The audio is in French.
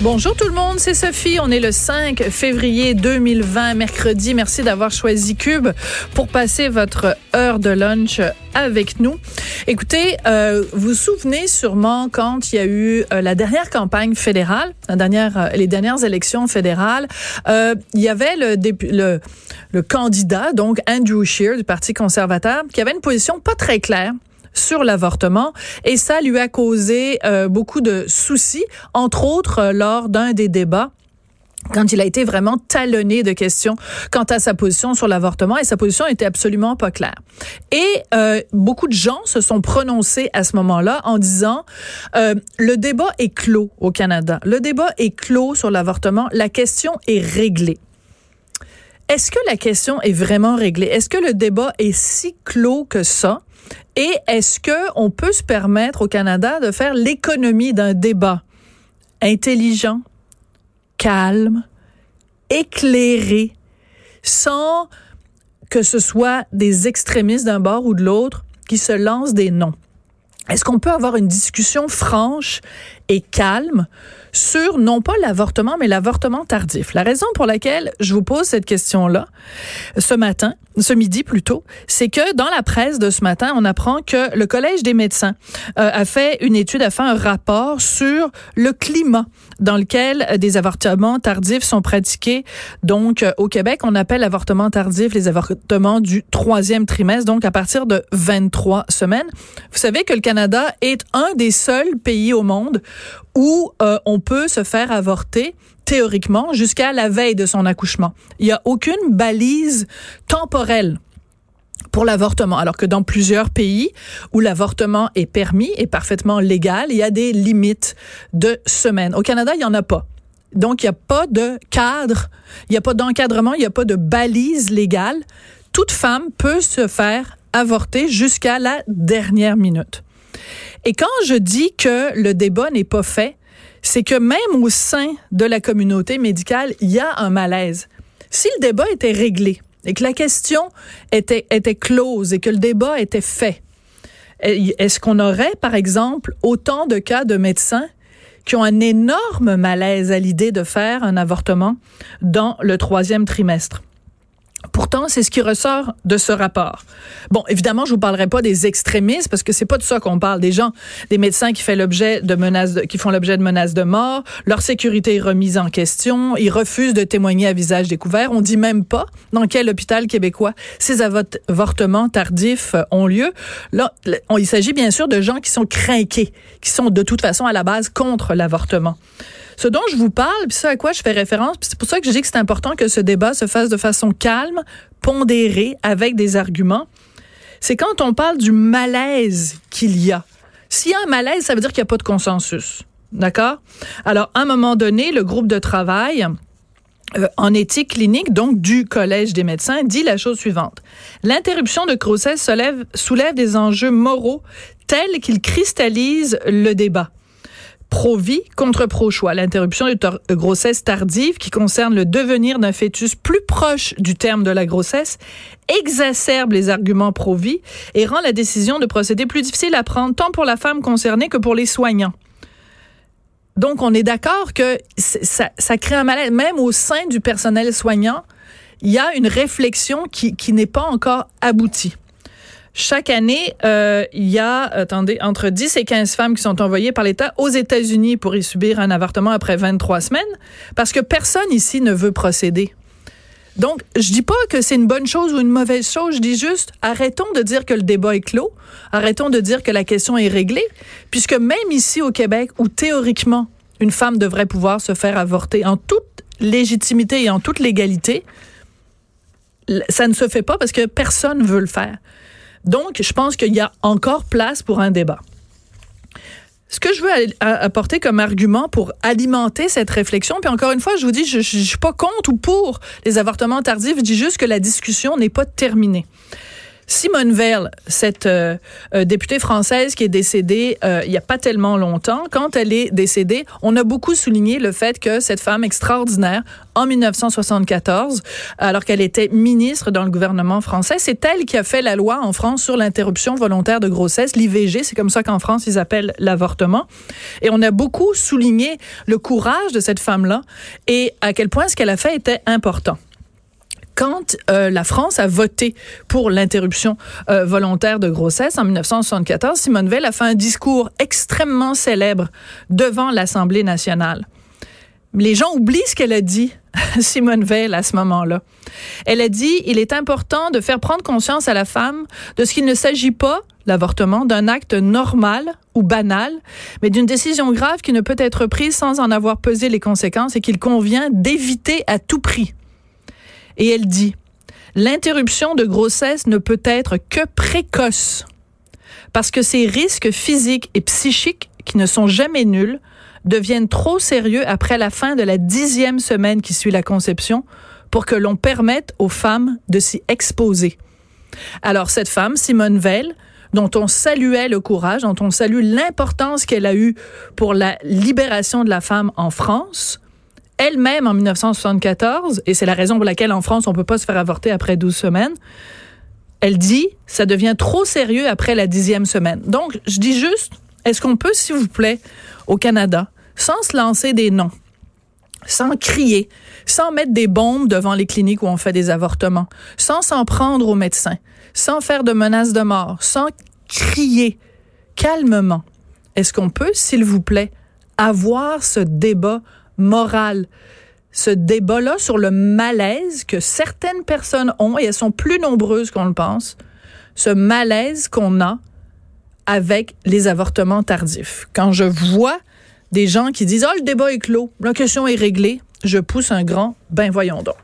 Bonjour tout le monde, c'est Sophie. On est le 5 février 2020, mercredi. Merci d'avoir choisi Cube pour passer votre heure de lunch avec nous. Écoutez, euh, vous vous souvenez sûrement quand il y a eu euh, la dernière campagne fédérale, la dernière, euh, les dernières élections fédérales, euh, il y avait le, le, le candidat, donc Andrew Scheer du Parti conservateur, qui avait une position pas très claire sur l'avortement et ça lui a causé euh, beaucoup de soucis, entre autres euh, lors d'un des débats quand il a été vraiment talonné de questions quant à sa position sur l'avortement et sa position était absolument pas claire. Et euh, beaucoup de gens se sont prononcés à ce moment-là en disant euh, le débat est clos au Canada. Le débat est clos sur l'avortement. La question est réglée. Est-ce que la question est vraiment réglée? Est-ce que le débat est si clos que ça? Et est-ce que on peut se permettre au Canada de faire l'économie d'un débat intelligent, calme, éclairé, sans que ce soit des extrémistes d'un bord ou de l'autre qui se lancent des noms? Est-ce qu'on peut avoir une discussion franche et calme sur non pas l'avortement, mais l'avortement tardif. La raison pour laquelle je vous pose cette question-là ce matin, ce midi plutôt, c'est que dans la presse de ce matin, on apprend que le Collège des médecins euh, a fait une étude, a fait un rapport sur le climat dans lequel des avortements tardifs sont pratiqués. Donc, euh, au Québec, on appelle l'avortement tardif les avortements du troisième trimestre, donc à partir de 23 semaines. Vous savez que le Canada est un des seuls pays au monde où euh, on peut se faire avorter théoriquement jusqu'à la veille de son accouchement. Il n'y a aucune balise temporelle pour l'avortement, alors que dans plusieurs pays où l'avortement est permis et parfaitement légal, il y a des limites de semaines. Au Canada, il n'y en a pas. Donc, il n'y a pas de cadre, il n'y a pas d'encadrement, il n'y a pas de balise légale. Toute femme peut se faire avorter jusqu'à la dernière minute. Et quand je dis que le débat n'est pas fait, c'est que même au sein de la communauté médicale, il y a un malaise. Si le débat était réglé et que la question était, close et que le débat était fait, est-ce qu'on aurait, par exemple, autant de cas de médecins qui ont un énorme malaise à l'idée de faire un avortement dans le troisième trimestre? Pourtant, c'est ce qui ressort de ce rapport. Bon, évidemment, je vous parlerai pas des extrémistes parce que c'est pas de ça qu'on parle. Des gens, des médecins qui font l'objet de menaces, qui font l'objet de menaces de mort, leur sécurité est remise en question, ils refusent de témoigner à visage découvert. On dit même pas dans quel hôpital québécois ces avortements tardifs ont lieu. Là, il s'agit bien sûr de gens qui sont craqués, qui sont de toute façon à la base contre l'avortement. Ce dont je vous parle, puis ce à quoi je fais référence, c'est pour ça que je dis que c'est important que ce débat se fasse de façon calme, pondérée, avec des arguments, c'est quand on parle du malaise qu'il y a. S'il y a un malaise, ça veut dire qu'il n'y a pas de consensus. D'accord? Alors, à un moment donné, le groupe de travail euh, en éthique clinique, donc du Collège des médecins, dit la chose suivante. L'interruption de grossesse soulève, soulève des enjeux moraux tels qu'ils cristallisent le débat pro-vie contre pro-choix. L'interruption de grossesse tardive qui concerne le devenir d'un fœtus plus proche du terme de la grossesse exacerbe les arguments pro-vie et rend la décision de procéder plus difficile à prendre tant pour la femme concernée que pour les soignants. Donc, on est d'accord que ça, crée un malaise. Même au sein du personnel soignant, il y a une réflexion qui n'est pas encore aboutie. Chaque année, euh, il y a, attendez, entre 10 et 15 femmes qui sont envoyées par l'État aux États-Unis pour y subir un avortement après 23 semaines, parce que personne ici ne veut procéder. Donc, je dis pas que c'est une bonne chose ou une mauvaise chose, je dis juste arrêtons de dire que le débat est clos, arrêtons de dire que la question est réglée, puisque même ici au Québec, où théoriquement une femme devrait pouvoir se faire avorter en toute légitimité et en toute légalité, ça ne se fait pas parce que personne veut le faire. Donc, je pense qu'il y a encore place pour un débat. Ce que je veux apporter comme argument pour alimenter cette réflexion, puis encore une fois, je vous dis, je, ne suis pas contre ou pour les avortements tardifs, je dis juste que la discussion n'est pas terminée. Simone Veil, cette euh, euh, députée française qui est décédée euh, il n'y a pas tellement longtemps, quand elle est décédée, on a beaucoup souligné le fait que cette femme extraordinaire, en 1974, alors qu'elle était ministre dans le gouvernement français, c'est elle qui a fait la loi en France sur l'interruption volontaire de grossesse, l'IVG, c'est comme ça qu'en France ils appellent l'avortement. Et on a beaucoup souligné le courage de cette femme-là et à quel point ce qu'elle a fait était important quand euh, la France a voté pour l'interruption euh, volontaire de grossesse en 1974, Simone Veil a fait un discours extrêmement célèbre devant l'Assemblée nationale. Les gens oublient ce qu'elle a dit, Simone Veil, à ce moment-là. Elle a dit, il est important de faire prendre conscience à la femme de ce qu'il ne s'agit pas, l'avortement, d'un acte normal ou banal, mais d'une décision grave qui ne peut être prise sans en avoir pesé les conséquences et qu'il convient d'éviter à tout prix. Et elle dit, l'interruption de grossesse ne peut être que précoce parce que ces risques physiques et psychiques qui ne sont jamais nuls deviennent trop sérieux après la fin de la dixième semaine qui suit la conception pour que l'on permette aux femmes de s'y exposer. Alors cette femme, Simone Veil, dont on saluait le courage, dont on salue l'importance qu'elle a eue pour la libération de la femme en France, elle-même en 1974, et c'est la raison pour laquelle en France on peut pas se faire avorter après 12 semaines, elle dit ça devient trop sérieux après la dixième semaine. Donc, je dis juste, est-ce qu'on peut, s'il vous plaît, au Canada, sans se lancer des noms, sans crier, sans mettre des bombes devant les cliniques où on fait des avortements, sans s'en prendre aux médecins, sans faire de menaces de mort, sans crier calmement, est-ce qu'on peut, s'il vous plaît, avoir ce débat moral, ce débat-là sur le malaise que certaines personnes ont, et elles sont plus nombreuses qu'on le pense, ce malaise qu'on a avec les avortements tardifs. Quand je vois des gens qui disent, oh, le débat est clos, la question est réglée, je pousse un grand, ben voyons donc.